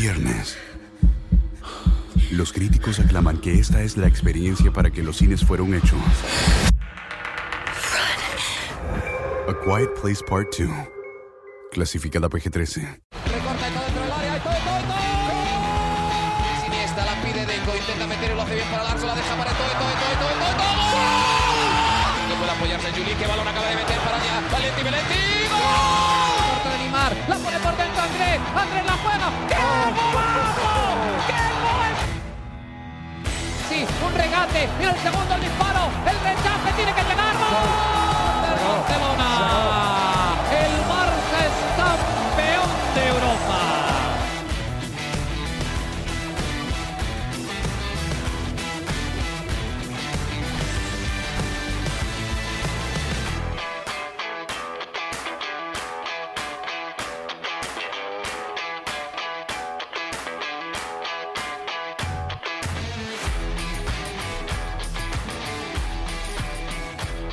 viernes. Los críticos aclaman que esta es la experiencia para que los cines fueron hechos. A Quiet Place Part 2. Clasificada PG-13. Recorta la pide Deco. Intenta meter hace bien para. La deja para todo, todo, todo, todo, todo, Andrés. Andrés la juega. ¡Qué golazo! ¡Qué gol! Sí, un regate. Mira el segundo disparo. El rechace tiene que llegar.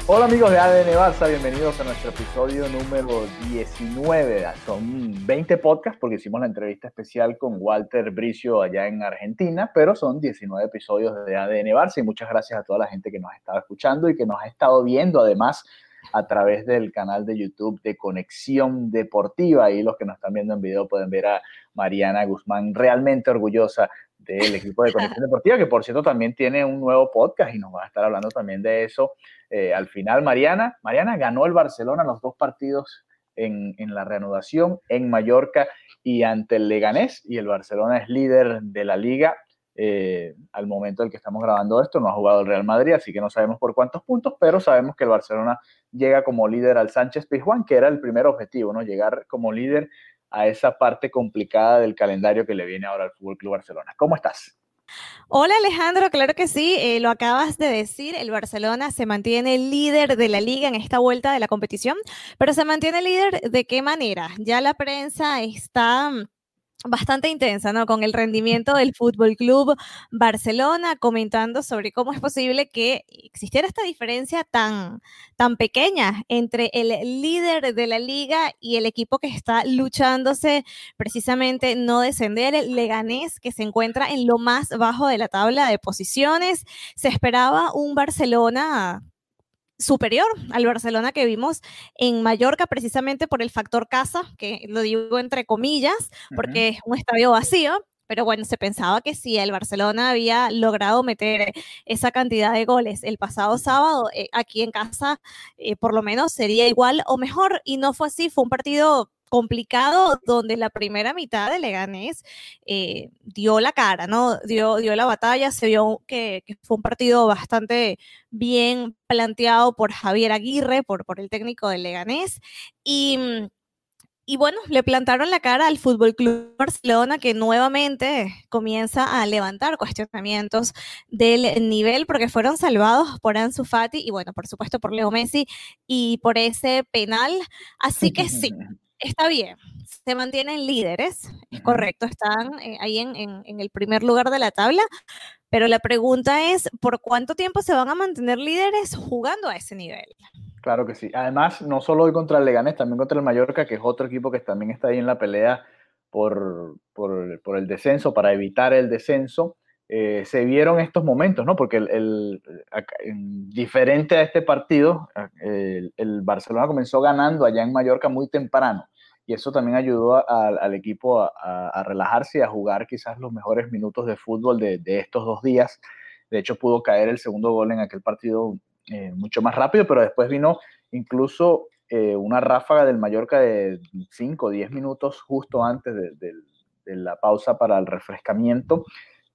Hola amigos de ADN Barça, bienvenidos a nuestro episodio número 19. Son 20 podcasts porque hicimos la entrevista especial con Walter Bricio allá en Argentina, pero son 19 episodios de ADN Barça y muchas gracias a toda la gente que nos ha estado escuchando y que nos ha estado viendo además a través del canal de YouTube de Conexión Deportiva. Y los que nos están viendo en video pueden ver a Mariana Guzmán realmente orgullosa del equipo de Conexión Deportiva, que por cierto también tiene un nuevo podcast y nos va a estar hablando también de eso eh, al final. Mariana, Mariana ganó el Barcelona los dos partidos en, en, la reanudación en Mallorca y ante el Leganés y el Barcelona es líder de la liga. Eh, al momento en que estamos grabando esto no ha jugado el Real Madrid, así que no sabemos por cuántos puntos, pero sabemos que el Barcelona llega como líder al Sánchez Pizjuán, que era el primer objetivo, ¿no? Llegar como líder a esa parte complicada del calendario que le viene ahora al Fútbol Club Barcelona. ¿Cómo estás? Hola Alejandro, claro que sí, eh, lo acabas de decir, el Barcelona se mantiene líder de la liga en esta vuelta de la competición, pero se mantiene líder de qué manera? Ya la prensa está bastante intensa, ¿no? Con el rendimiento del Fútbol Club Barcelona, comentando sobre cómo es posible que existiera esta diferencia tan, tan pequeña entre el líder de la liga y el equipo que está luchándose precisamente no descender, el Leganés, que se encuentra en lo más bajo de la tabla de posiciones. Se esperaba un Barcelona superior al Barcelona que vimos en Mallorca, precisamente por el factor casa, que lo digo entre comillas, porque uh -huh. es un estadio vacío. Pero bueno, se pensaba que si el Barcelona había logrado meter esa cantidad de goles el pasado sábado, eh, aquí en casa eh, por lo menos sería igual o mejor. Y no fue así, fue un partido complicado donde la primera mitad de Leganés eh, dio la cara, ¿no? Dio, dio la batalla, se vio que, fue un partido bastante bien planteado por Javier Aguirre, por, por el técnico de Leganés, y, y bueno, le plantaron la cara al Fútbol Club Barcelona que nuevamente comienza a levantar cuestionamientos del nivel porque fueron salvados por Ansu Fati y bueno, por supuesto por Leo Messi y por ese penal, así que sí, está bien, se mantienen líderes, es correcto, están eh, ahí en, en, en, el primer lugar de la tabla, pero la pregunta es, ¿por cuánto tiempo se van a mantener líderes jugando a ese nivel? Claro que sí. Además, no solo hoy contra el Leganés, también contra el Mallorca, que es otro equipo que también está ahí en la pelea por, por, por el descenso, para evitar el descenso. Eh, se vieron estos momentos, ¿no? Porque el, diferente a este partido, el, el, Barcelona comenzó ganando allá en Mallorca muy temprano y eso también ayudó al equipo a, relajarse y a jugar quizás los mejores minutos de fútbol de, estos dos días. De hecho, pudo caer el segundo gol en aquel partido eh, mucho más rápido, pero después vino incluso eh, una ráfaga del Mallorca de 5 o 10 minutos justo antes de, de la pausa para el refrescamiento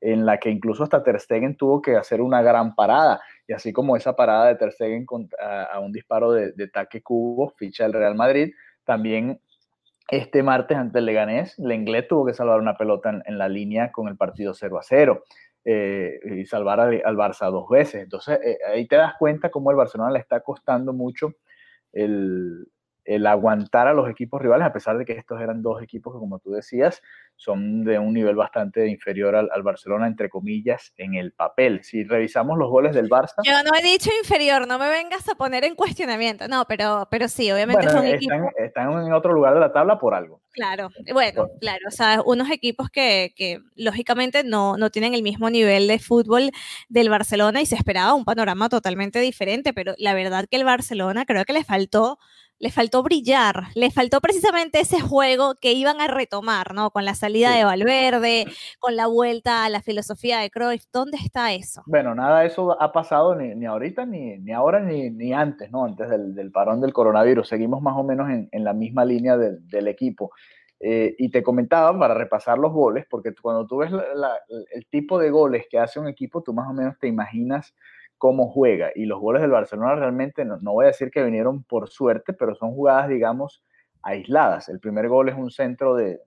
en la que incluso hasta Ter Stegen tuvo que hacer una gran parada, y así como esa parada de Ter Stegen a, un disparo de, de taque cubo, ficha del Real Madrid, también este martes ante el Leganés, Lenglet tuvo que salvar una pelota en, en, la línea con el partido 0 a 0 eh, y salvar al, al, Barça dos veces. Entonces, eh, ahí te das cuenta cómo el Barcelona le está costando mucho el, el aguantar a los equipos rivales, a pesar de que estos eran dos equipos que, como tú decías, son de un nivel bastante inferior al, Barcelona, entre comillas, en el papel. Si revisamos los goles del Barça... Yo no he dicho inferior, no me vengas a poner en cuestionamiento, no, pero, pero sí, obviamente son están, están en otro lugar de la tabla por algo. Claro, bueno, claro, o sea, unos equipos que, que lógicamente no, no tienen el mismo nivel de fútbol del Barcelona y se esperaba un panorama totalmente diferente, pero la verdad que el Barcelona creo que le faltó le faltó brillar, le faltó precisamente ese juego que iban a retomar, ¿no? Con la salida de Valverde, con la vuelta a la filosofía de Cruyff, ¿dónde está eso? Bueno, nada de eso ha pasado ni, ni ahorita, ni, ni ahora, ni, ni, antes, ¿no? Antes del, del, parón del coronavirus. Seguimos más o menos en, en la misma línea del, del equipo. Eh, y te comentaba para repasar los goles, porque cuando tú ves el tipo de goles que hace un equipo, tú más o menos te imaginas cómo juega. Y los goles del Barcelona realmente, no, voy a decir que vinieron por suerte, pero son jugadas, digamos, aisladas. El primer gol es un centro de,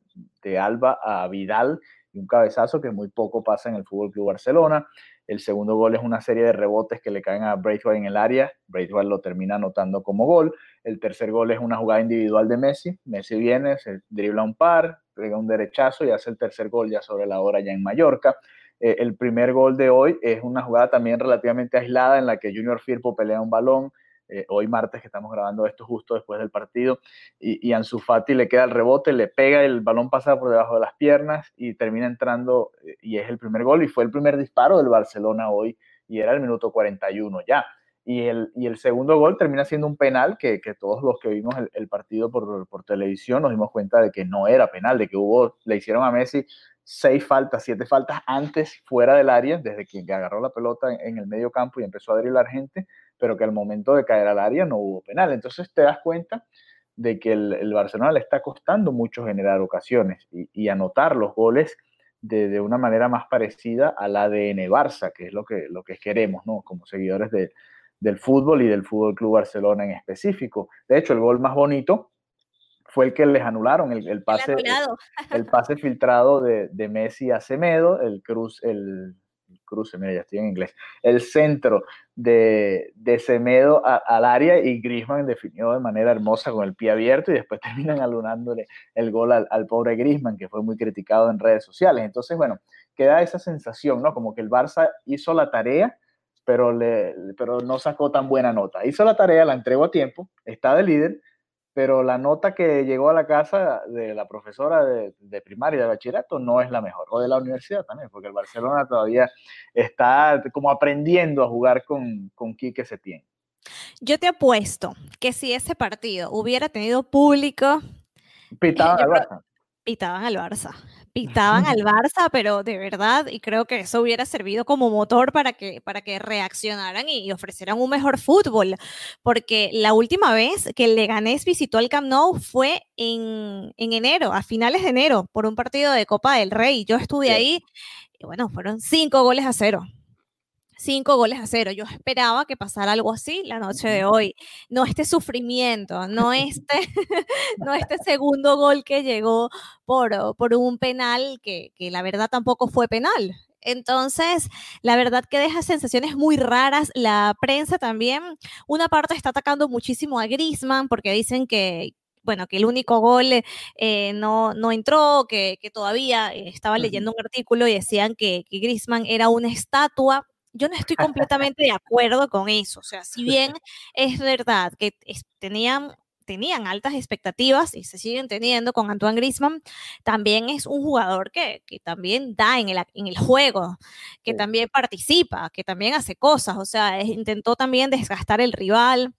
Alba a Vidal y un cabezazo que muy poco pasa en el Fútbol Club Barcelona. El segundo gol es una serie de rebotes que le caen a Braithwaite en el área. Braithwaite lo termina anotando como gol. El tercer gol es una jugada individual de Messi. Messi viene, se dribla un par, pega un derechazo y hace el tercer gol ya sobre la hora ya en Mallorca. Eh, el primer gol de hoy es una jugada también relativamente aislada en la que Junior Firpo pelea un balón. Eh, hoy martes que estamos grabando esto justo después del partido y, y Ansu Fati le queda el rebote, le pega el balón pasa por debajo de las piernas y termina entrando eh, y es el primer gol y fue el primer disparo del Barcelona hoy y era el minuto 41 ya. Y el, y el segundo gol termina siendo un penal que, que todos los que vimos el, el partido por, por, televisión nos dimos cuenta de que no era penal, de que hubo, le hicieron a Messi seis faltas, siete faltas antes fuera del área, desde que agarró la pelota en, el medio campo y empezó a driblar gente, pero que al momento de caer al área no hubo penal. Entonces te das cuenta de que el, Barcelona le está costando mucho generar ocasiones y, anotar los goles de, una manera más parecida al ADN Barça, que es lo que, lo que queremos, ¿no? Como seguidores del fútbol y del Fútbol Club Barcelona en específico. De hecho, el gol más bonito fue el que les anularon, el, pase, el, pase filtrado de, de, Messi a Semedo, el cruz, el, cruce, mira, ya estoy en inglés, el centro de, de Semedo al área y Grisman definió de manera hermosa con el pie abierto y después terminan alunándole el gol al, al pobre Grisman, que fue muy criticado en redes sociales. Entonces, bueno, queda esa sensación, ¿no? Como que el Barça hizo la tarea, pero, le, pero no sacó tan buena nota. Hizo la tarea, la entregó a tiempo, está de líder, pero la nota que llegó a la casa de la profesora de, de, primaria de bachillerato no es la mejor, o de la universidad también, porque el Barcelona todavía está como aprendiendo a jugar con, con Quique Setién. Yo te apuesto que si ese partido hubiera tenido público... Pitaban al Barça. Pitaban al Barça pitaban al Barça, pero de verdad, y creo que eso hubiera servido como motor para que, para que reaccionaran y, ofrecieran un mejor fútbol, porque la última vez que el Leganés visitó el Camp Nou fue en, en enero, a finales de enero, por un partido de Copa del Rey. Yo estuve ahí y bueno, fueron cinco goles a cero cinco goles a cero. Yo esperaba que pasara algo así la noche de hoy. No este sufrimiento, no este, no este segundo gol que llegó por, por un penal que, que la verdad tampoco fue penal. Entonces, la verdad que deja sensaciones muy raras. La prensa también, una parte está atacando muchísimo a Grisman porque dicen que, bueno, que el único gol eh, no, no entró, que, que todavía estaba leyendo un artículo y decían que, que Grisman era una estatua yo no estoy completamente de acuerdo con eso. O sea, si bien es verdad que tenían tenían altas expectativas y se siguen teniendo con Antoine Griezmann, también es un jugador que, que también da en el, en el juego, que también participa, que también hace cosas, o sea, intentó también desgastar el rival.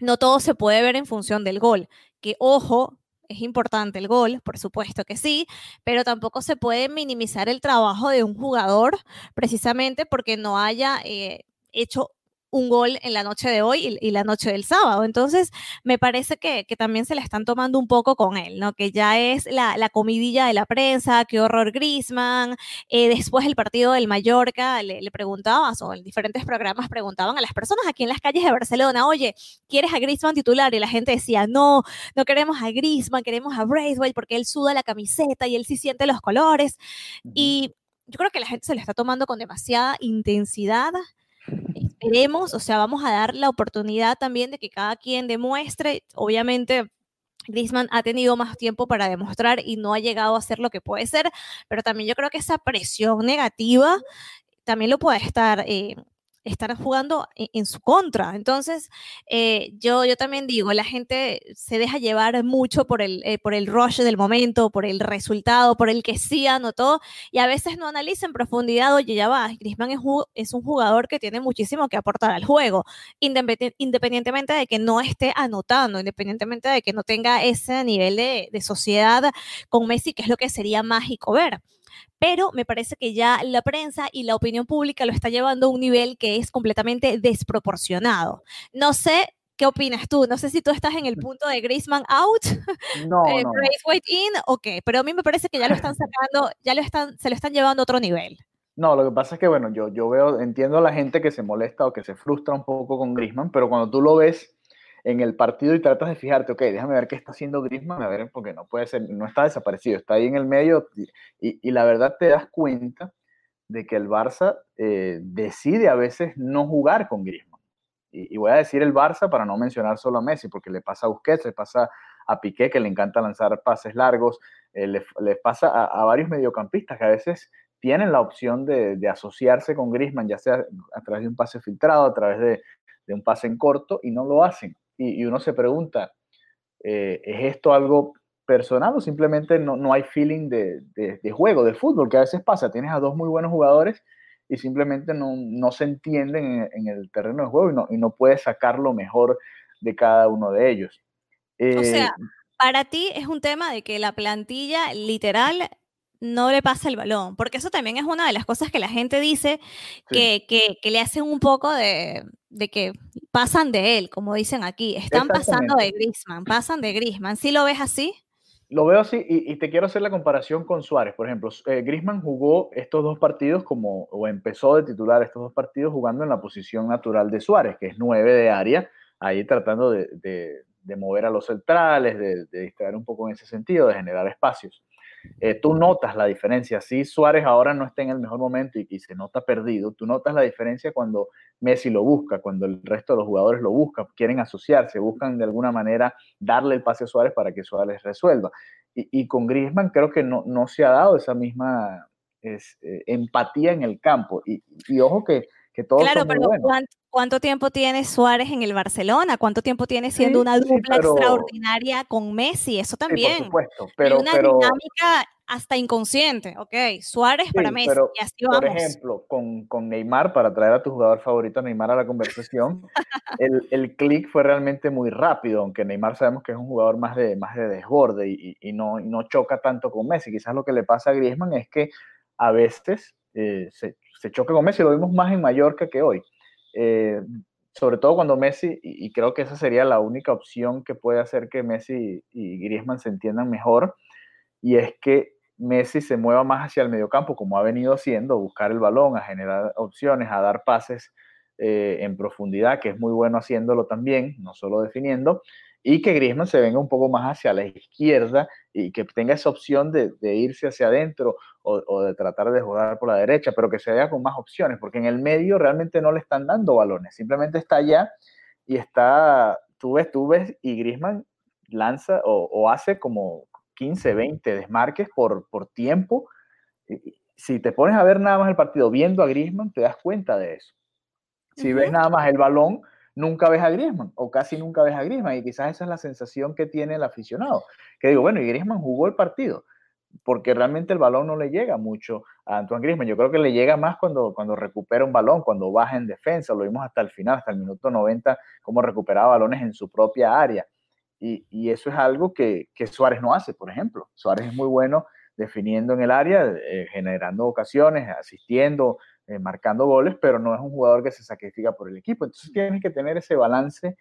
No todo se puede ver en función del gol, que ojo, es importante el gol, por supuesto que sí, pero tampoco se puede minimizar el trabajo de un jugador precisamente porque no haya eh, hecho un gol en la noche de hoy y, la noche del sábado. Entonces, me parece que, también se la están tomando un poco con él, ¿no? Que ya es la, comidilla de la prensa, qué horror Grisman. Eh, después el partido del Mallorca, le, le preguntabas, o en diferentes programas preguntaban a las personas aquí en las calles de Barcelona, oye, ¿quieres a Grisman titular? Y la gente decía, no, no queremos a Grisman, queremos a Braithwaite porque él suda la camiseta y él sí siente los colores. Y yo creo que la gente se le está tomando con demasiada intensidad esperemos, o sea, vamos a dar la oportunidad también de que cada quien demuestre, obviamente Griezmann ha tenido más tiempo para demostrar y no ha llegado a ser lo que puede ser, pero también yo creo que esa presión negativa también lo puede estar eh, estar jugando en, su contra. Entonces, eh, yo, yo también digo, la gente se deja llevar mucho por el, eh, por el rush del momento, por el resultado, por el que sí anotó, y a veces no analiza en profundidad, oye, ya va, Griezmann es, es un jugador que tiene muchísimo que aportar al juego, independientemente de que no esté anotando, independientemente de que no tenga ese nivel de, de sociedad con Messi, que es lo que sería mágico ver pero me parece que ya la prensa y la opinión pública lo está llevando a un nivel que es completamente desproporcionado. No sé ¿Qué opinas tú? No sé si tú estás en el punto de Griezmann out, no, eh, in o qué, pero a mí me parece que ya lo están sacando, ya lo están, se lo están llevando a otro nivel. No, lo que pasa es que, bueno, yo, yo veo, entiendo a la gente que se molesta o que se frustra un poco con Griezmann, pero cuando tú lo ves en el partido y tratas de fijarte, ok, déjame ver qué está haciendo Griezmann, a ver, porque no puede ser, no está desaparecido, está ahí en el medio y, y la verdad te das cuenta de que el Barça eh, decide a veces no jugar con Griezmann. Y, voy a decir el Barça para no mencionar solo a Messi, porque le pasa a Busquets, le pasa a Piqué, que le encanta lanzar pases largos, eh, le, pasa a, a, varios mediocampistas que a veces tienen la opción de, de, asociarse con Griezmann, ya sea a través de un pase filtrado, a través de, de un pase en corto, y no lo hacen y, uno se pregunta, eh, ¿es esto algo personal o simplemente no, no hay feeling de, de, juego, de fútbol, que a veces pasa? Tienes a dos muy buenos jugadores y simplemente no, no se entienden en, el terreno de juego y no, y no puedes sacar lo mejor de cada uno de ellos. o sea, eh, para ti es un tema de que la plantilla literal no le pasa el balón, porque eso también es una de las cosas que la gente dice que, que, le hacen un poco de, de, que pasan de él, como dicen aquí, están pasando de Grisman, pasan de Grisman, ¿sí lo ves así? Lo veo así y, te quiero hacer la comparación con Suárez, por ejemplo, eh, Grisman jugó estos dos partidos como, o empezó de titular estos dos partidos jugando en la posición natural de Suárez, que es nueve de área, ahí tratando de, de mover a los centrales, de distraer un poco en ese sentido, de generar espacios. Eh, tú notas la diferencia. Si Suárez ahora no está en el mejor momento y, se nota perdido, tú notas la diferencia cuando Messi lo busca, cuando el resto de los jugadores lo buscan, quieren asociarse, buscan de alguna manera darle el pase a Suárez para que Suárez resuelva. Y, con Griezmann creo que no, se ha dado esa misma eh, empatía en el campo. Y, ojo que, que todos claro, pero ¿cuánto, tiempo tiene Suárez en el Barcelona? ¿Cuánto tiempo tiene siendo una dupla extraordinaria con Messi? Eso también. por supuesto, pero, una dinámica hasta inconsciente, ok. Suárez para Messi, y así vamos. Por ejemplo, con, con, Neymar, para traer a tu jugador favorito, Neymar, a la conversación, el, el clic fue realmente muy rápido, aunque Neymar sabemos que es un jugador más de, más de desborde y, y, no, y no choca tanto con Messi. Quizás lo que le pasa a Griezmann es que a veces eh, se, se, choca con Messi, lo vimos más en Mallorca que hoy. Eh, sobre todo cuando Messi, y, creo que esa sería la única opción que puede hacer que Messi y, Griezmann se entiendan mejor, y es que Messi se mueva más hacia el mediocampo, como ha venido haciendo, buscar el balón, a generar opciones, a dar pases eh, en profundidad, que es muy bueno haciéndolo también, no solo definiendo, y que Griezmann se venga un poco más hacia la izquierda y que tenga esa opción de, irse hacia adentro o, de tratar de jugar por la derecha, pero que se vea con más opciones, porque en el medio realmente no le están dando balones, simplemente está allá y está, tú ves, tú ves, y Griezmann lanza o, hace como 15, 20 desmarques por, por tiempo. Si te pones a ver nada más el partido viendo a Griezmann, te das cuenta de eso. Si ves nada más el balón, nunca ves a Griezmann o casi nunca ves a Griezmann y quizás esa es la sensación que tiene el aficionado, que digo, bueno, y Griezmann jugó el partido porque realmente el balón no le llega mucho a Antoine Griezmann. Yo creo que le llega más cuando, cuando recupera un balón, cuando baja en defensa. Lo vimos hasta el final, hasta el minuto 90, cómo recuperaba balones en su propia área. Y, y eso es algo que, que, Suárez no hace, por ejemplo. Suárez es muy bueno definiendo en el área, eh, generando ocasiones, asistiendo, eh, marcando goles, pero no es un jugador que se sacrifica por el equipo. Entonces tienes que tener ese balance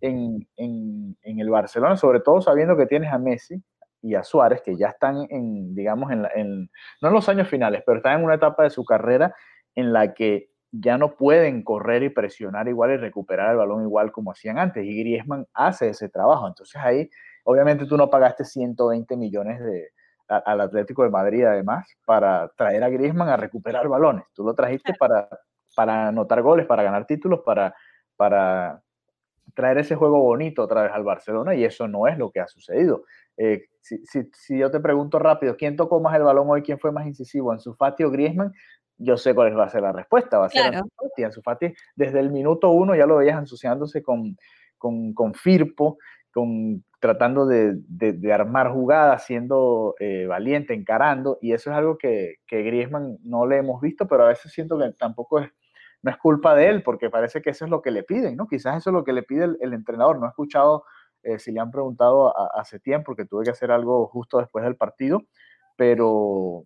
en, en, el Barcelona, sobre todo sabiendo que tienes a Messi y a Suárez, que ya están en, digamos, en, en, no en los años finales, pero están en una etapa de su carrera en la que ya no pueden correr y presionar igual y recuperar el balón igual como hacían antes. Y Griezmann hace ese trabajo. Entonces ahí, obviamente tú no pagaste 120 millones de, al Atlético de Madrid además para traer a Griezmann a recuperar balones. Tú lo trajiste para, para anotar goles, para ganar títulos, para, para traer ese juego bonito otra vez al Barcelona y eso no es lo que ha sucedido. Eh, si, si, yo te pregunto rápido, ¿quién tocó más el balón hoy? ¿Quién fue más incisivo? ¿Ansu Fati o Griezmann? Yo sé cuál va a ser la respuesta. Va a ser Ansu Fati. Ansu Fati desde el minuto uno ya lo veías ensuciándose con, con, con Firpo, con, tratando de, de, armar jugadas, siendo eh, valiente, encarando, y eso es algo que, que Griezmann no le hemos visto, pero a veces siento que tampoco es no es culpa de él, porque parece que eso es lo que le piden, ¿no? Quizás eso es lo que le pide el, entrenador. No he escuchado eh, si le han preguntado hace tiempo, porque tuve que hacer algo justo después del partido, pero,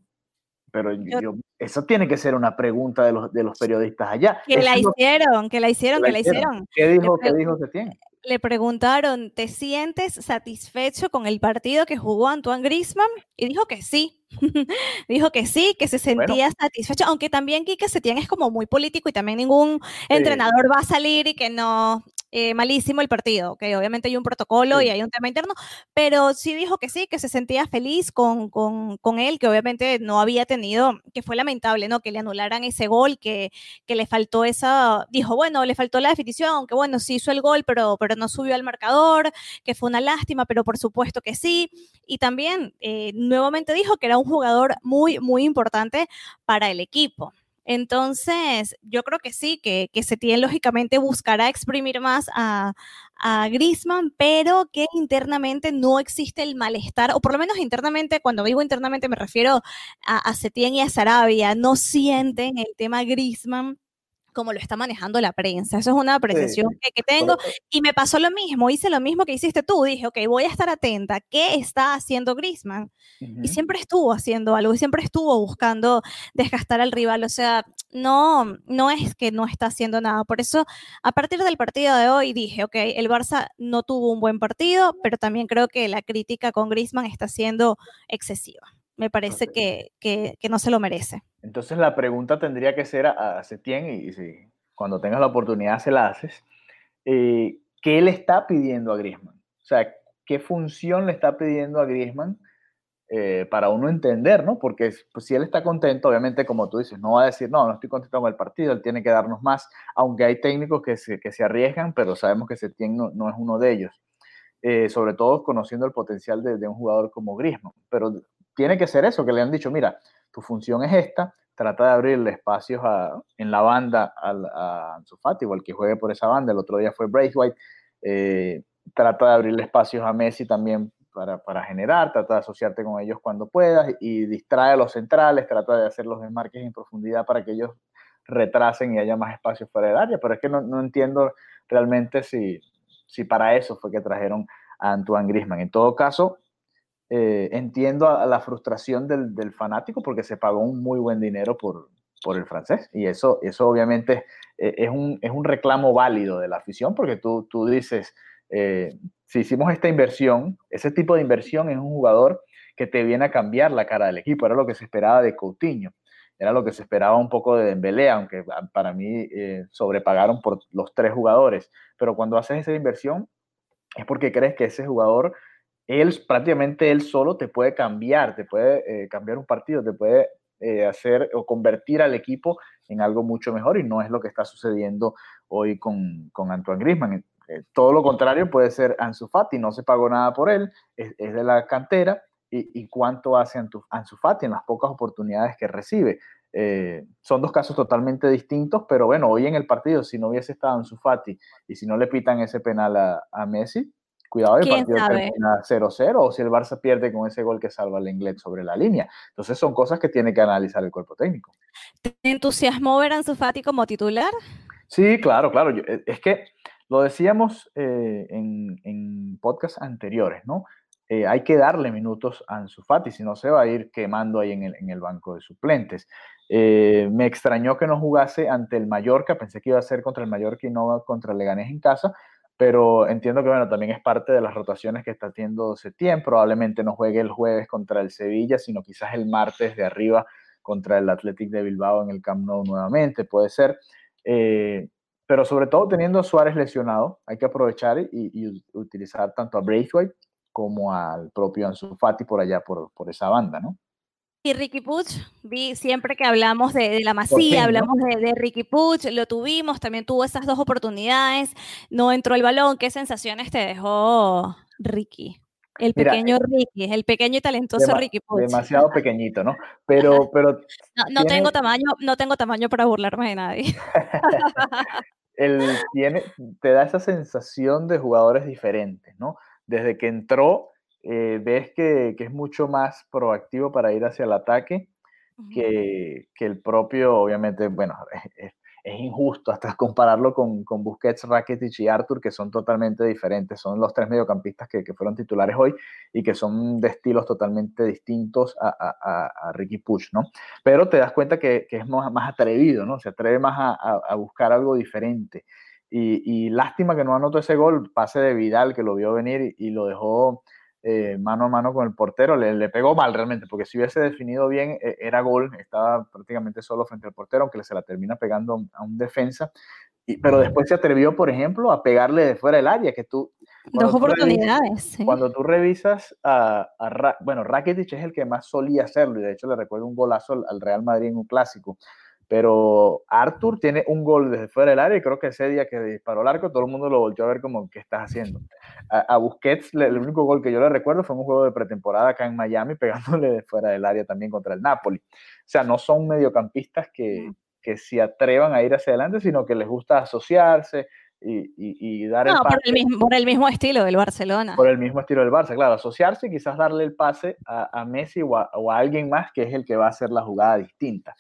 pero yo, eso tiene que ser una pregunta de los, de los periodistas allá. Que la hicieron, que la hicieron, que la hicieron. ¿Qué dijo, ¿qué dijo Setién? Le preguntaron, ¿te sientes satisfecho con el partido que jugó Antoine Grisman? Y dijo que sí. dijo que sí, que se sentía satisfecho, aunque también Quique Setién es como muy político y también ningún entrenador va a salir y que no, eh, malísimo el partido, que obviamente hay un protocolo y hay un tema interno, pero sí dijo que sí, que se sentía feliz con, con, con, él, que obviamente no había tenido, que fue lamentable, ¿no? Que le anularan ese gol, que, que le faltó esa, dijo, bueno, le faltó la definición, aunque bueno, sí hizo el gol, pero, pero no subió al marcador, que fue una lástima, pero por supuesto que sí. Y también eh, nuevamente dijo que era un jugador muy, muy importante para el equipo. Entonces, yo creo que sí, que, que Setién lógicamente buscará exprimir más a, a Grisman, pero que internamente no existe el malestar, o por lo menos internamente, cuando digo internamente me refiero a, a Setién y a Sarabia, no sienten el tema Grisman como lo está manejando la prensa. Eso es una apreciación que, tengo. Y me pasó lo mismo, hice lo mismo que hiciste tú. Dije, ok, voy a estar atenta. ¿Qué está haciendo Grisman? Y siempre estuvo haciendo algo, y siempre estuvo buscando desgastar al rival. O sea, no, no es que no está haciendo nada. Por eso, a partir del partido de hoy, dije, ok, el Barça no tuvo un buen partido, pero también creo que la crítica con Grisman está siendo excesiva me parece que, que, que, no se lo merece. Entonces la pregunta tendría que ser a, a Setien, y, si cuando tengas la oportunidad se la haces, eh, ¿qué le está pidiendo a Griezmann? O sea, ¿qué función le está pidiendo a Griezmann eh, para uno entender, ¿no? Porque pues, si él está contento, obviamente, como tú dices, no va a decir, no, no estoy contento con el partido, él tiene que darnos más, aunque hay técnicos que se, que se arriesgan, pero sabemos que Setien no, no es uno de ellos. Eh, sobre todo conociendo el potencial de, de, un jugador como Griezmann. Pero tiene que ser eso, que le han dicho, mira, tu función es esta, trata de abrirle espacios en la banda a, a Ansu o al que juegue por esa banda, el otro día fue Braithwaite, eh, trata de abrirle espacios a Messi también para, para, generar, trata de asociarte con ellos cuando puedas y distrae a los centrales, trata de hacer los desmarques en profundidad para que ellos retrasen y haya más espacio fuera del área, pero es que no, no entiendo realmente si, si para eso fue que trajeron a Antoine Grisman. En todo caso, eh, entiendo a, la frustración del, fanático porque se pagó un muy buen dinero por, el francés. Y eso, eso obviamente eh, es, un, es, un, reclamo válido de la afición porque tú, tú dices, eh, si hicimos esta inversión, ese tipo de inversión es un jugador que te viene a cambiar la cara del equipo. Era lo que se esperaba de Coutinho. Era lo que se esperaba un poco de Dembélé, aunque para mí sobrepagaron por los tres jugadores. Pero cuando haces esa inversión es porque crees que ese jugador él prácticamente él solo te puede cambiar, te puede eh, cambiar un partido, te puede eh, hacer o convertir al equipo en algo mucho mejor y no es lo que está sucediendo hoy con, con Antoine Griezmann. Eh, todo lo contrario puede ser Ansu Fati, no se pagó nada por él, es, de la cantera y, y, cuánto hace Ansu Fati en las pocas oportunidades que recibe. son dos casos totalmente distintos, pero bueno, hoy en el partido, si no hubiese estado Ansu Fati y si no le pitan ese penal a, a Messi, Cuidado, el partido termina 0-0 o si el Barça pierde con ese gol que salva al inglés sobre la línea. Entonces son cosas que tiene que analizar el cuerpo técnico. ¿Te entusiasmó ver a Ansu Fati como titular? Sí, claro, claro. Eh, es que lo decíamos eh, en, en podcasts anteriores, ¿no? Eh, hay que darle minutos a Ansu Fati, si no se va a ir quemando ahí en el, en el banco de suplentes. Eh, me extrañó que no jugase ante el Mallorca, pensé que iba a ser contra el Mallorca y no contra el Leganés en casa, pero entiendo que bueno, también es parte de las rotaciones que está haciendo Setién. Probablemente no juegue el jueves contra el Sevilla, sino quizás el martes de arriba contra el Athletic de Bilbao en el Camp Nou nuevamente, puede ser. Eh, pero sobre todo teniendo a Suárez lesionado, hay que aprovechar y, y utilizar tanto a Braithwaite como al propio Ansu Fati por allá, por, por esa banda, ¿no? Y Ricky Puch, vi siempre que hablamos de, la Masía, hablamos de, Ricky Puch, lo tuvimos, también tuvo esas dos oportunidades, no entró el balón. ¿Qué sensaciones te dejó Ricky? El pequeño Ricky, el pequeño y talentoso Ricky Puch. Demasiado pequeñito, ¿no? Pero, pero no, tengo tamaño, no tengo tamaño para burlarme de nadie. Él tiene, te da esa sensación de jugadores diferentes, ¿no? Desde que entró, eh, ves que, es mucho más proactivo para ir hacia el ataque que, el propio, obviamente, bueno, es, injusto hasta compararlo con, con, Busquets, Rakitic y Arthur, que son totalmente diferentes. Son los tres mediocampistas que, fueron titulares hoy y que son de estilos totalmente distintos a, Ricky Push, ¿no? Pero te das cuenta que, es más, más, atrevido, ¿no? Se atreve más a, buscar algo diferente. Y, lástima que no anotó ese gol, pase de Vidal, que lo vio venir y lo dejó eh, mano a mano con el portero, le, pegó mal realmente, porque si hubiese definido bien, e, era gol, estaba prácticamente solo frente al portero, aunque se la termina pegando a un defensa. Y, pero después se atrevió, por ejemplo, a pegarle de fuera del área, que tú... Dos oportunidades. Cuando tú revisas a, bueno, Rakitic es el que más solía hacerlo, y de hecho le recuerdo un golazo al Real Madrid en un clásico, pero Arthur tiene un gol desde fuera del área y creo que ese día que disparó el arco todo el mundo lo volvió a ver como, ¿qué estás haciendo? A, Busquets, el único gol que yo le recuerdo fue un juego de pretemporada acá en Miami, pegándole de fuera del área también contra el Napoli. O sea, no son mediocampistas que, que se atrevan a ir hacia adelante, sino que les gusta asociarse, y, y, dar el pase. Por el, mismo, por el mismo estilo del Barcelona. Por el mismo estilo del Barça, claro, asociarse y quizás darle el pase a, a Messi o a, o a, alguien más que es el que va a hacer la jugada distinta.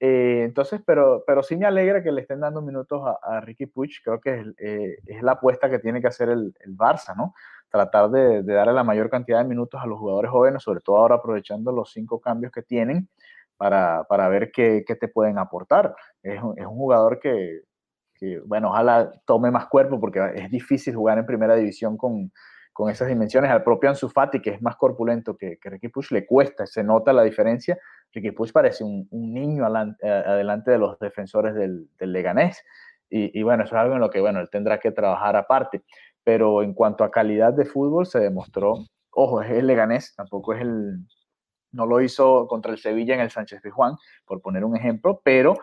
Eh, entonces, pero, pero sí me alegra que le estén dando minutos a, Ricky Puig. Creo que es, eh, la apuesta que tiene que hacer el, el Barça, ¿no? Tratar de, darle la mayor cantidad de minutos a los jugadores jóvenes, sobre todo ahora aprovechando los cinco cambios que tienen para, para ver qué, te pueden aportar. Es, es un jugador que, que, bueno, ojalá tome más cuerpo porque es difícil jugar en primera división con, con esas dimensiones. Al propio Ansu Fati, que es más corpulento que, que Ricky Puig, le cuesta, se nota la diferencia Ricky Puig parece un, niño eh, adelante de los defensores del, Leganés. Y, bueno, eso es algo en lo que, bueno, él tendrá que trabajar aparte. Pero en cuanto a calidad de fútbol, se demostró, ojo, es el Leganés, tampoco es el, no lo hizo contra el Sevilla en el Sánchez Juan, por poner un ejemplo, pero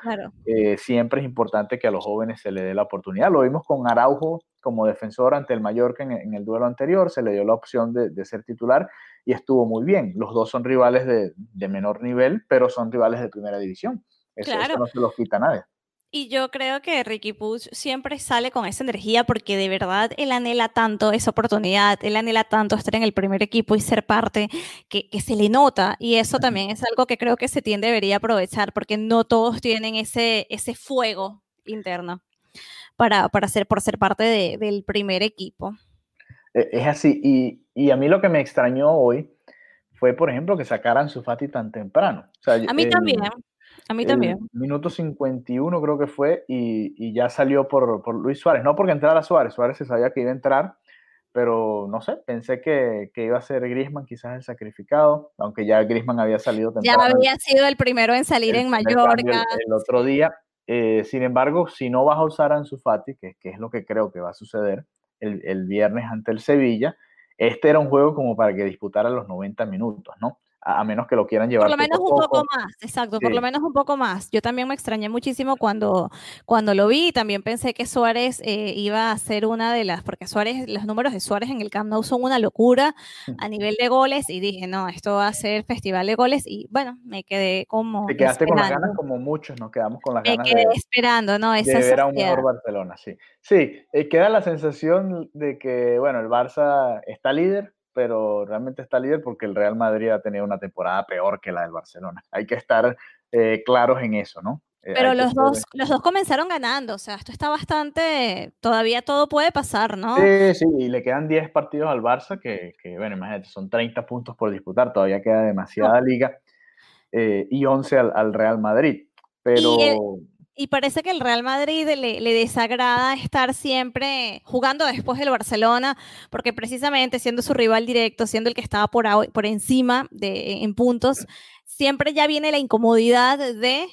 eh, siempre es importante que a los jóvenes se le dé la oportunidad. Lo vimos con Araujo como defensor ante el Mallorca en, el duelo anterior, se le dio la opción de, ser titular y estuvo muy bien. Los dos son rivales de, menor nivel, pero son rivales de primera división. Eso, no se los quita nadie. Y yo creo que Ricky Puig siempre sale con esa energía porque de verdad él anhela tanto esa oportunidad, él anhela tanto estar en el primer equipo y ser parte que, se le nota. Y eso también es algo que creo que se tiende debería aprovechar porque no todos tienen ese, ese fuego interno para, para ser, por ser parte del primer equipo. E, es así, y, y, a mí lo que me extrañó hoy fue, por ejemplo, que sacaran su Fati tan temprano. a mí también, a mí también. Minuto 51 creo que fue, y, y ya salió por, por, Luis Suárez, no porque entrara Suárez, Suárez se sabía que iba a entrar, pero no sé, pensé que, que, iba a ser Grisman quizás el sacrificado, aunque ya Grisman había salido temprano. Ya había sido el primero en salir en Mallorca. el, otro día, eh, sin embargo, si no vas a usar a Ansu Fati, que, es lo que creo que va a suceder el, viernes ante el Sevilla, este era un juego como para que disputara los 90 minutos, ¿no? A menos que lo quieran llevar. Por lo menos un poco más, exacto, por lo menos un poco más. Yo también me extrañé muchísimo cuando, cuando lo vi, también pensé que Suárez eh, iba a ser una de las, porque Suárez, los números de Suárez en el Camp Nou son una locura mm. a nivel de goles y dije, no, esto va a ser festival de goles y bueno, me quedé como... Te quedaste con las ganas como muchos, nos quedamos con las ganas. Me quedé esperando, ¿no? Esa de ver a un mejor Barcelona, sí. Sí, eh, queda la sensación de que, bueno, el Barça está líder, pero realmente está líder porque el Real Madrid ha tenido una temporada peor que la del Barcelona. Hay que estar eh, claros en eso, ¿no? Eh, pero los dos, los dos comenzaron ganando, o sea, esto está bastante, todavía todo puede pasar, ¿no? Sí, sí, y le quedan 10 partidos al Barça, que, que bueno, imagínate, son 30 puntos por disputar, todavía queda demasiada liga, eh, y 11 al, al, Real Madrid. Pero y parece que el Real Madrid le, desagrada estar siempre jugando después del Barcelona, porque precisamente siendo su rival directo, siendo el que estaba por, por encima de, en puntos, siempre ya viene la incomodidad de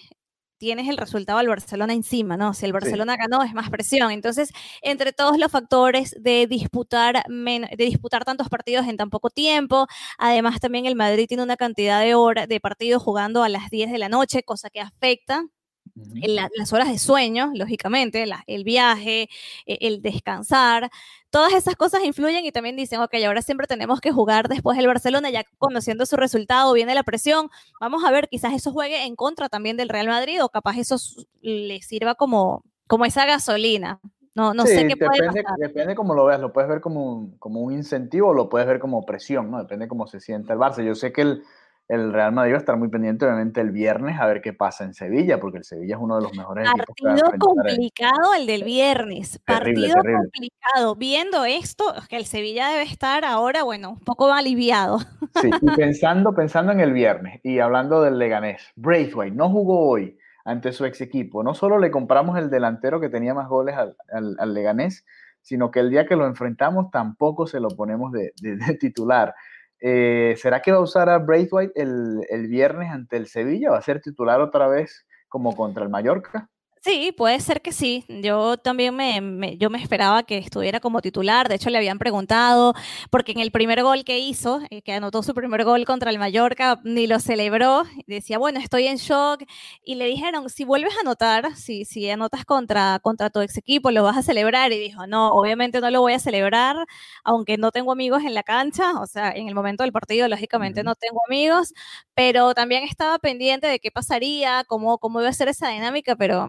tienes el resultado del Barcelona encima, ¿no? Si el Barcelona ganó, es más presión. Entonces, entre todos los factores de disputar, de disputar tantos partidos en tan poco tiempo, además también el Madrid tiene una cantidad de horas de partidos jugando a las 10 de la noche, cosa que afecta las horas de sueño, lógicamente, el viaje, e, el descansar, todas esas cosas influyen y también dicen, ok, ahora siempre tenemos que jugar después el Barcelona, ya conociendo su resultado, viene la presión, vamos a ver, quizás eso juegue en contra también del Real Madrid o capaz eso le sirva como, como esa gasolina. No, no sé qué puede depende, pasar. Depende cómo lo veas, lo puedes ver como un, como un incentivo o lo puedes ver como presión, ¿no? Depende cómo se sienta el Barça. Yo sé que el, el Real Madrid va a estar muy pendiente, obviamente, el viernes a ver qué pasa en Sevilla, porque el Sevilla es uno de los mejores Partido equipos. Partido complicado el del viernes. partido complicado. Viendo esto, que el Sevilla debe estar ahora, bueno, un poco aliviado. Sí, y pensando, pensando en el viernes y hablando del Leganés, Braithwaite no jugó hoy ante su ex equipo. No solo le compramos el delantero que tenía más goles al, al, Leganés, sino que el día que lo enfrentamos tampoco se lo ponemos de titular. Eh, ¿Será que va a usar a Braithwaite el, el viernes ante el Sevilla? ¿Va a ser titular otra vez como contra el Mallorca? Sí, puede ser que sí. Yo también me, yo me esperaba que estuviera como titular. De hecho, le habían preguntado, porque en el primer gol que hizo, eh, que anotó su primer gol contra el Mallorca, ni lo celebró. Decía, bueno, estoy en shock. Y le dijeron, si vuelves a anotar, si, si anotas contra, contra tu ex equipo, lo vas a celebrar. Y dijo, no, obviamente no lo voy a celebrar, aunque no tengo amigos en la cancha. O sea, en el momento del partido, lógicamente no tengo amigos, pero también estaba pendiente de qué pasaría, cómo, cómo iba a ser esa dinámica, pero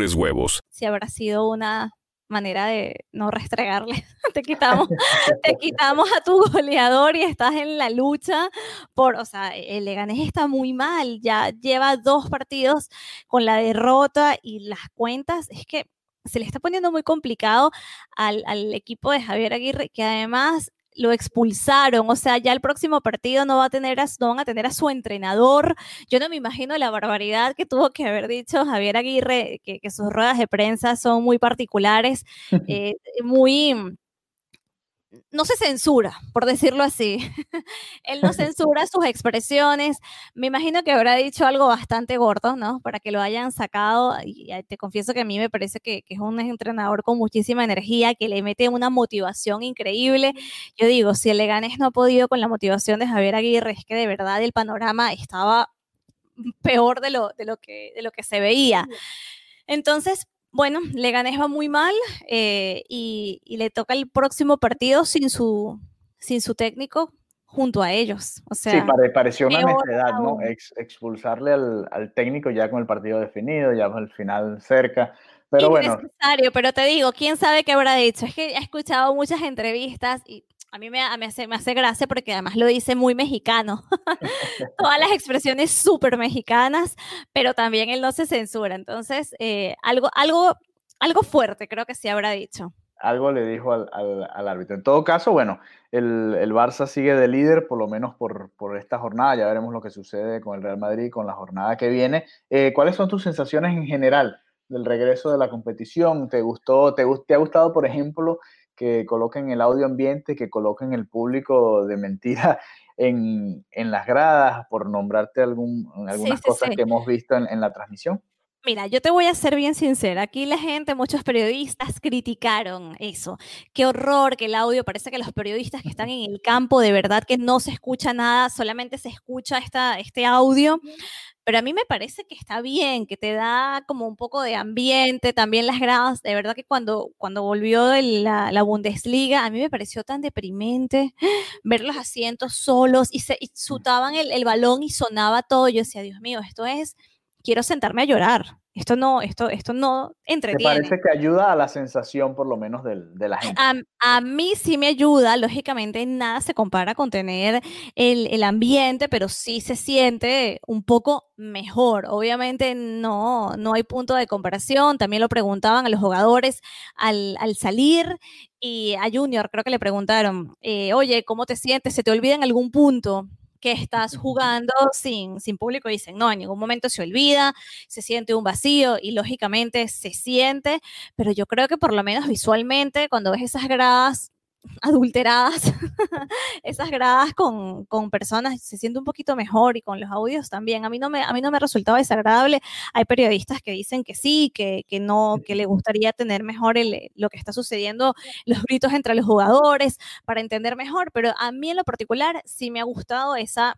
huevos. Si habrá sido una manera de no restregarle. te quitamos, te quitamos a tu goleador y estás en la lucha por, o sea, el Leganés está muy mal, ya lleva dos partidos con la derrota y las cuentas, es que se le está poniendo muy complicado al, al equipo de Javier Aguirre, que además lo expulsaron, o sea, ya el próximo partido no va a tener a, no van a tener a su entrenador. Yo no me imagino la barbaridad que tuvo que haber dicho Javier Aguirre, que, sus ruedas de prensa son muy particulares, eh, muy no se censura, por decirlo así. Él no censura sus expresiones. Me imagino que habrá dicho algo bastante gordo, ¿no? Para que lo hayan sacado. Y te confieso que a mí me parece que, es un entrenador con muchísima energía, que le mete una motivación increíble. Yo digo, si el Leganés no ha podido con la motivación de Javier Aguirre, es que de verdad el panorama estaba peor de lo, de lo, que, de lo que se veía. Entonces, bueno, Leganés va muy mal eh, y, le toca el próximo partido sin su, sin su técnico junto a ellos. O sea, sí, pareció una necesidad, ¿no? expulsarle al, técnico ya con el partido definido, ya el final cerca. Pero bueno. pero te digo, quién sabe qué habrá dicho. Es que he escuchado muchas entrevistas y a mí me, hace, me hace gracia porque además lo dice muy mexicano. Todas las expresiones súper mexicanas, pero también él no se censura. Entonces, eh, algo, algo, algo fuerte creo que sí habrá dicho. Algo le dijo al, árbitro. En todo caso, bueno, el, Barça sigue de líder, por lo menos por, esta jornada. Ya veremos lo que sucede con el Real Madrid, con la jornada que viene. Eh, ¿Cuáles son tus sensaciones en general del regreso de la competición? ¿Te gustó, te ha gustado, por ejemplo, que coloquen el audio ambiente, que coloquen el público de mentira en, en las gradas, por nombrarte algún, algunas cosas que hemos visto en, en la transmisión? Mira, yo te voy a ser bien sincera. Aquí la gente, muchos periodistas criticaron eso. Qué horror que el audio, parece que los periodistas que están en el campo, de verdad que no se escucha nada, solamente se escucha esta, este audio. Pero a mí me parece que está bien, que te da como un poco de ambiente, también las gradas, de verdad que cuando, cuando volvió la, la, Bundesliga, a mí me pareció tan deprimente ver los asientos solos y, se, y el, el balón y sonaba todo. Yo decía, Dios mío, esto es, quiero sentarme a llorar. Esto no, esto, esto no entretiene. Me parece que ayuda a la sensación, por lo menos, de, la gente. A, mí sí me ayuda, lógicamente nada se compara con tener el, el, ambiente, pero sí se siente un poco mejor. Obviamente no, no hay punto de comparación. También lo preguntaban a los jugadores al, al salir y a Junior, creo que le preguntaron, eh, oye, ¿cómo te sientes? ¿Se te olvida en algún punto? Que estás jugando sin, sin público dicen, no, en ningún momento se olvida, se siente un vacío y lógicamente se siente, pero yo creo que por lo menos visualmente, cuando ves esas gradas adulteradas, esas gradas con, con, personas, se siente un poquito mejor y con los audios también. A mí no me, a mí no me resultaba desagradable. Hay periodistas que dicen que sí, que, que no, que le gustaría tener mejor el, lo que está sucediendo, los gritos entre los jugadores para entender mejor, pero a mí en lo particular sí me ha gustado esa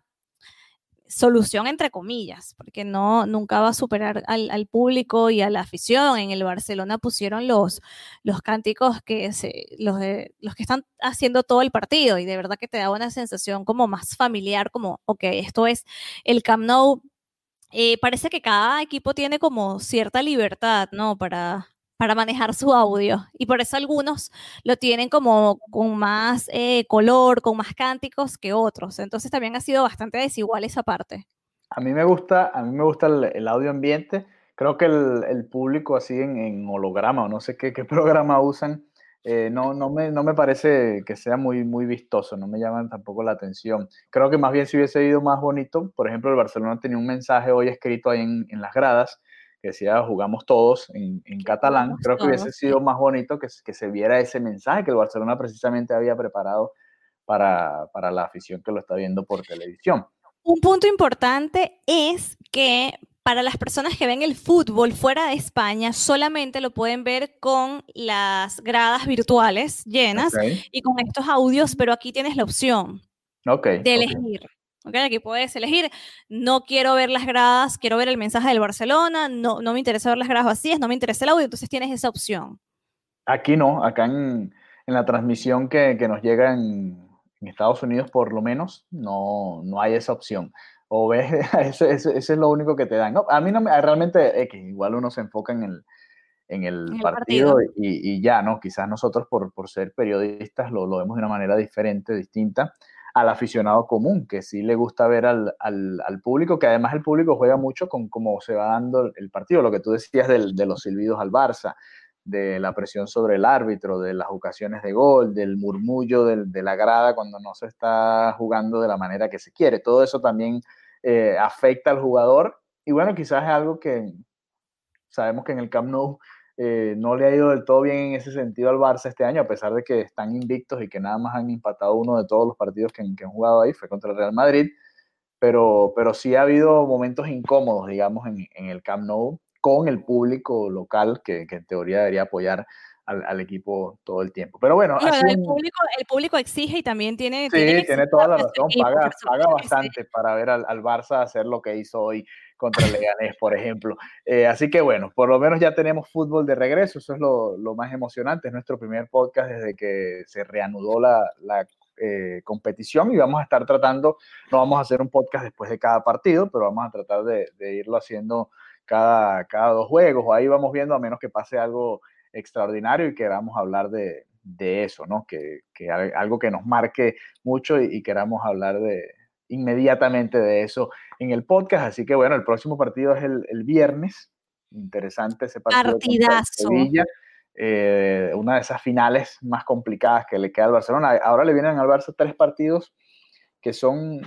solución entre comillas, porque no, nunca va a superar al, público y a la afición. En el Barcelona pusieron los, los cánticos que se, los, los que están haciendo todo el partido y de verdad que te da una sensación como más familiar, como, ok, esto es el Camp Nou. Eh, parece que cada equipo tiene como cierta libertad, ¿no? Para, para manejar su audio. Y por eso algunos lo tienen como con más eh, color, con más cánticos que otros. Entonces también ha sido bastante desigual esa parte. A mí me gusta, a mí me gusta el, audio ambiente. Creo que el, público así en, holograma o no sé qué, qué programa usan, eh, no, no, me, no me parece que sea muy, muy vistoso, no me llaman tampoco la atención. Creo que más bien si hubiese ido más bonito, por ejemplo, el Barcelona tenía un mensaje hoy escrito ahí en, en las gradas que decía jugamos todos en, en catalán, creo que hubiese sido más bonito que, que, se viera ese mensaje que el Barcelona precisamente había preparado para, para la afición que lo está viendo por televisión. Un punto importante es que para las personas que ven el fútbol fuera de España, solamente lo pueden ver con las gradas virtuales llenas y con estos audios, pero aquí tienes la opción de elegir. Aquí puedes elegir, no quiero ver las gradas, quiero ver el mensaje del Barcelona, no, no me interesa ver las gradas vacías, no me interesa el audio, entonces tienes esa opción. Aquí no, acá en, en la transmisión que, que nos llega en, en, Estados Unidos por lo menos, no, no hay esa opción. O ves, ese, ese, es lo único que te dan. No, a mí no me, realmente, que igual uno se enfoca en el, en el, partido, Y, y, ya, ¿no? Quizás nosotros por, por ser periodistas lo, lo, vemos de una manera diferente, distinta al aficionado común, que sí le gusta ver al, público, que además el público juega mucho con cómo se va dando el partido, lo que tú decías de los silbidos al Barça, de la presión sobre el árbitro, de las ocasiones de gol, del murmullo de la grada cuando no se está jugando de la manera que se quiere. Todo eso también eh, afecta al jugador y bueno, quizás es algo que sabemos que en el Camp Nou eh, no le ha ido del todo bien en ese sentido al Barça este año, a pesar de que están invictos y que nada más han empatado uno de todos los partidos que, han jugado ahí, fue contra el Real Madrid, pero, pero sí ha habido momentos incómodos, digamos, en, en el Camp Nou con el público local que, que en teoría debería apoyar al, equipo todo el tiempo. Pero bueno, el, público, el, público, exige y también tiene... Sí, tiene, toda la razón, paga, paga bastante para ver al, al, Barça hacer lo que hizo hoy contra Leganés, por ejemplo. Eh, así que bueno, por lo menos ya tenemos fútbol de regreso, eso es lo, lo más emocionante, es nuestro primer podcast desde que se reanudó la, eh, competición y vamos a estar tratando, no vamos a hacer un podcast después de cada partido, pero vamos a tratar de, irlo haciendo cada, cada dos juegos, o ahí vamos viendo a menos que pase algo extraordinario y queramos hablar de, de eso, ¿no? Que, que, algo que nos marque mucho y, queramos hablar de inmediatamente de eso en el podcast. Así que bueno, el próximo partido es el, el viernes. Interesante ese partido. Partidazo. Sevilla, eh, una de esas finales más complicadas que le queda al Barcelona. Ahora le vienen al Barça tres partidos que son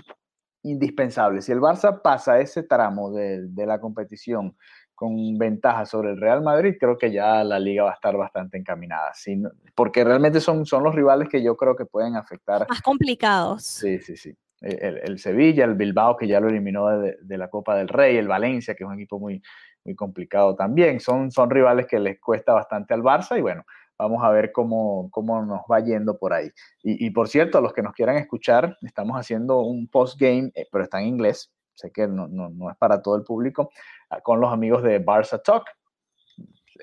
indispensables. Si el Barça pasa ese tramo de, de la competición con ventaja sobre el Real Madrid, creo que ya la liga va a estar bastante encaminada. ¿sí? Porque realmente son, son los rivales que yo creo que pueden afectar. Más complicados. Sí, sí, sí. El, el Sevilla, el Bilbao, que ya lo eliminó de, de, la Copa del Rey, el Valencia, que es un equipo muy, muy complicado también. Son, son rivales que les cuesta bastante al Barça y bueno, vamos a ver cómo, cómo nos va yendo por ahí. Y, y, por cierto, a los que nos quieran escuchar, estamos haciendo un post-game, eh, pero está en inglés, sé que no, no, no, es para todo el público, ah, con los amigos de Barça Talk.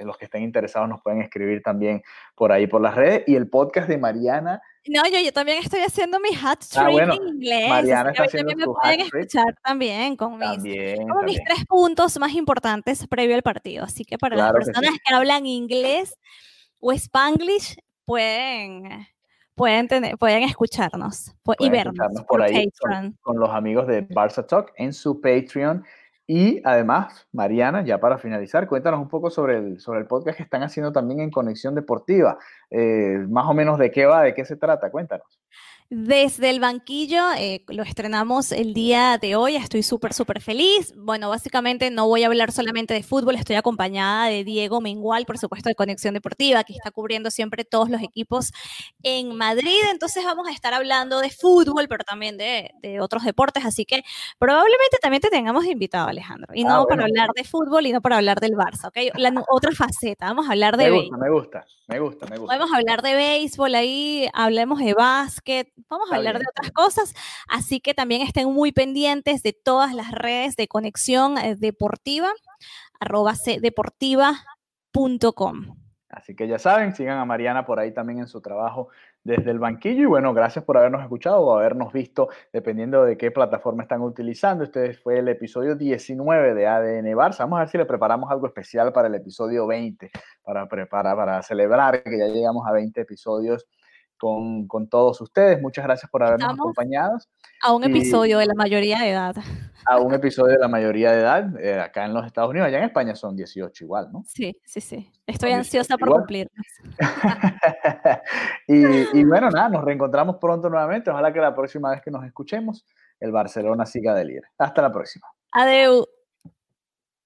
Los que estén interesados nos pueden escribir también por ahí por las redes. Y el podcast de Mariana. No, yo, yo también estoy haciendo mi hat Ah, trick bueno, en inglés. Mariana que está haciendo también me pueden escuchar también con mis, También, como mis también. tres puntos más importantes previo al partido. Así que para Claro las que personas sí. que, hablan inglés o spanglish, pueden, pueden, tener, pueden escucharnos pu- y Pueden vernos escucharnos por ahí con, con los amigos de Barça Talk en su Patreon. Y además, Mariana, ya para finalizar, cuéntanos un poco sobre el, sobre el podcast que están haciendo también en Conexión Deportiva. Eh, más o menos de qué va, de qué se trata, cuéntanos. Desde el banquillo, eh, lo estrenamos el día de hoy, estoy súper, súper feliz. Bueno, básicamente no voy a hablar solamente de fútbol, estoy acompañada de Diego Mengual, por supuesto, de Conexión Deportiva, que está cubriendo siempre todos los equipos en Madrid. Entonces vamos a estar hablando de fútbol, pero también de, de otros deportes, así que probablemente también te tengamos invitado, Alejandro. Y Ah, no para hablar de fútbol y no para hablar del Barça, ¿ok? La otra faceta, vamos a hablar de Me gusta, me gusta, me gusta, me gusta. Podemos hablar de béisbol ahí, hablemos de básquet, vamos a hablar de otras cosas, así que también estén muy pendientes de todas las redes de conexión eh, deportiva, arroba cdeportiva.com. Así que ya saben, sigan a Mariana por ahí también en su trabajo desde el banquillo. Y bueno, gracias por habernos escuchado o habernos visto, dependiendo de qué plataforma están utilizando. Este fue el episodio 19 de ADN Barça. Vamos a ver si le preparamos algo especial para el episodio 20, para, preparar, para celebrar que ya llegamos a 20 episodios con, con todos ustedes. Muchas gracias por habernos Estamos- acompañado A un episodio de la mayoría de edad. a un episodio de la mayoría de edad eh, acá en los Estados Unidos. Allá en España son 18 igual, ¿no? Sí, sí, sí. Estoy ansiosa 18 por cumplirlos. y, y bueno, nada, nos reencontramos pronto nuevamente. Ojalá que la próxima vez que nos escuchemos, el Barcelona siga de líder. Hasta la próxima. Adeu.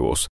Skyros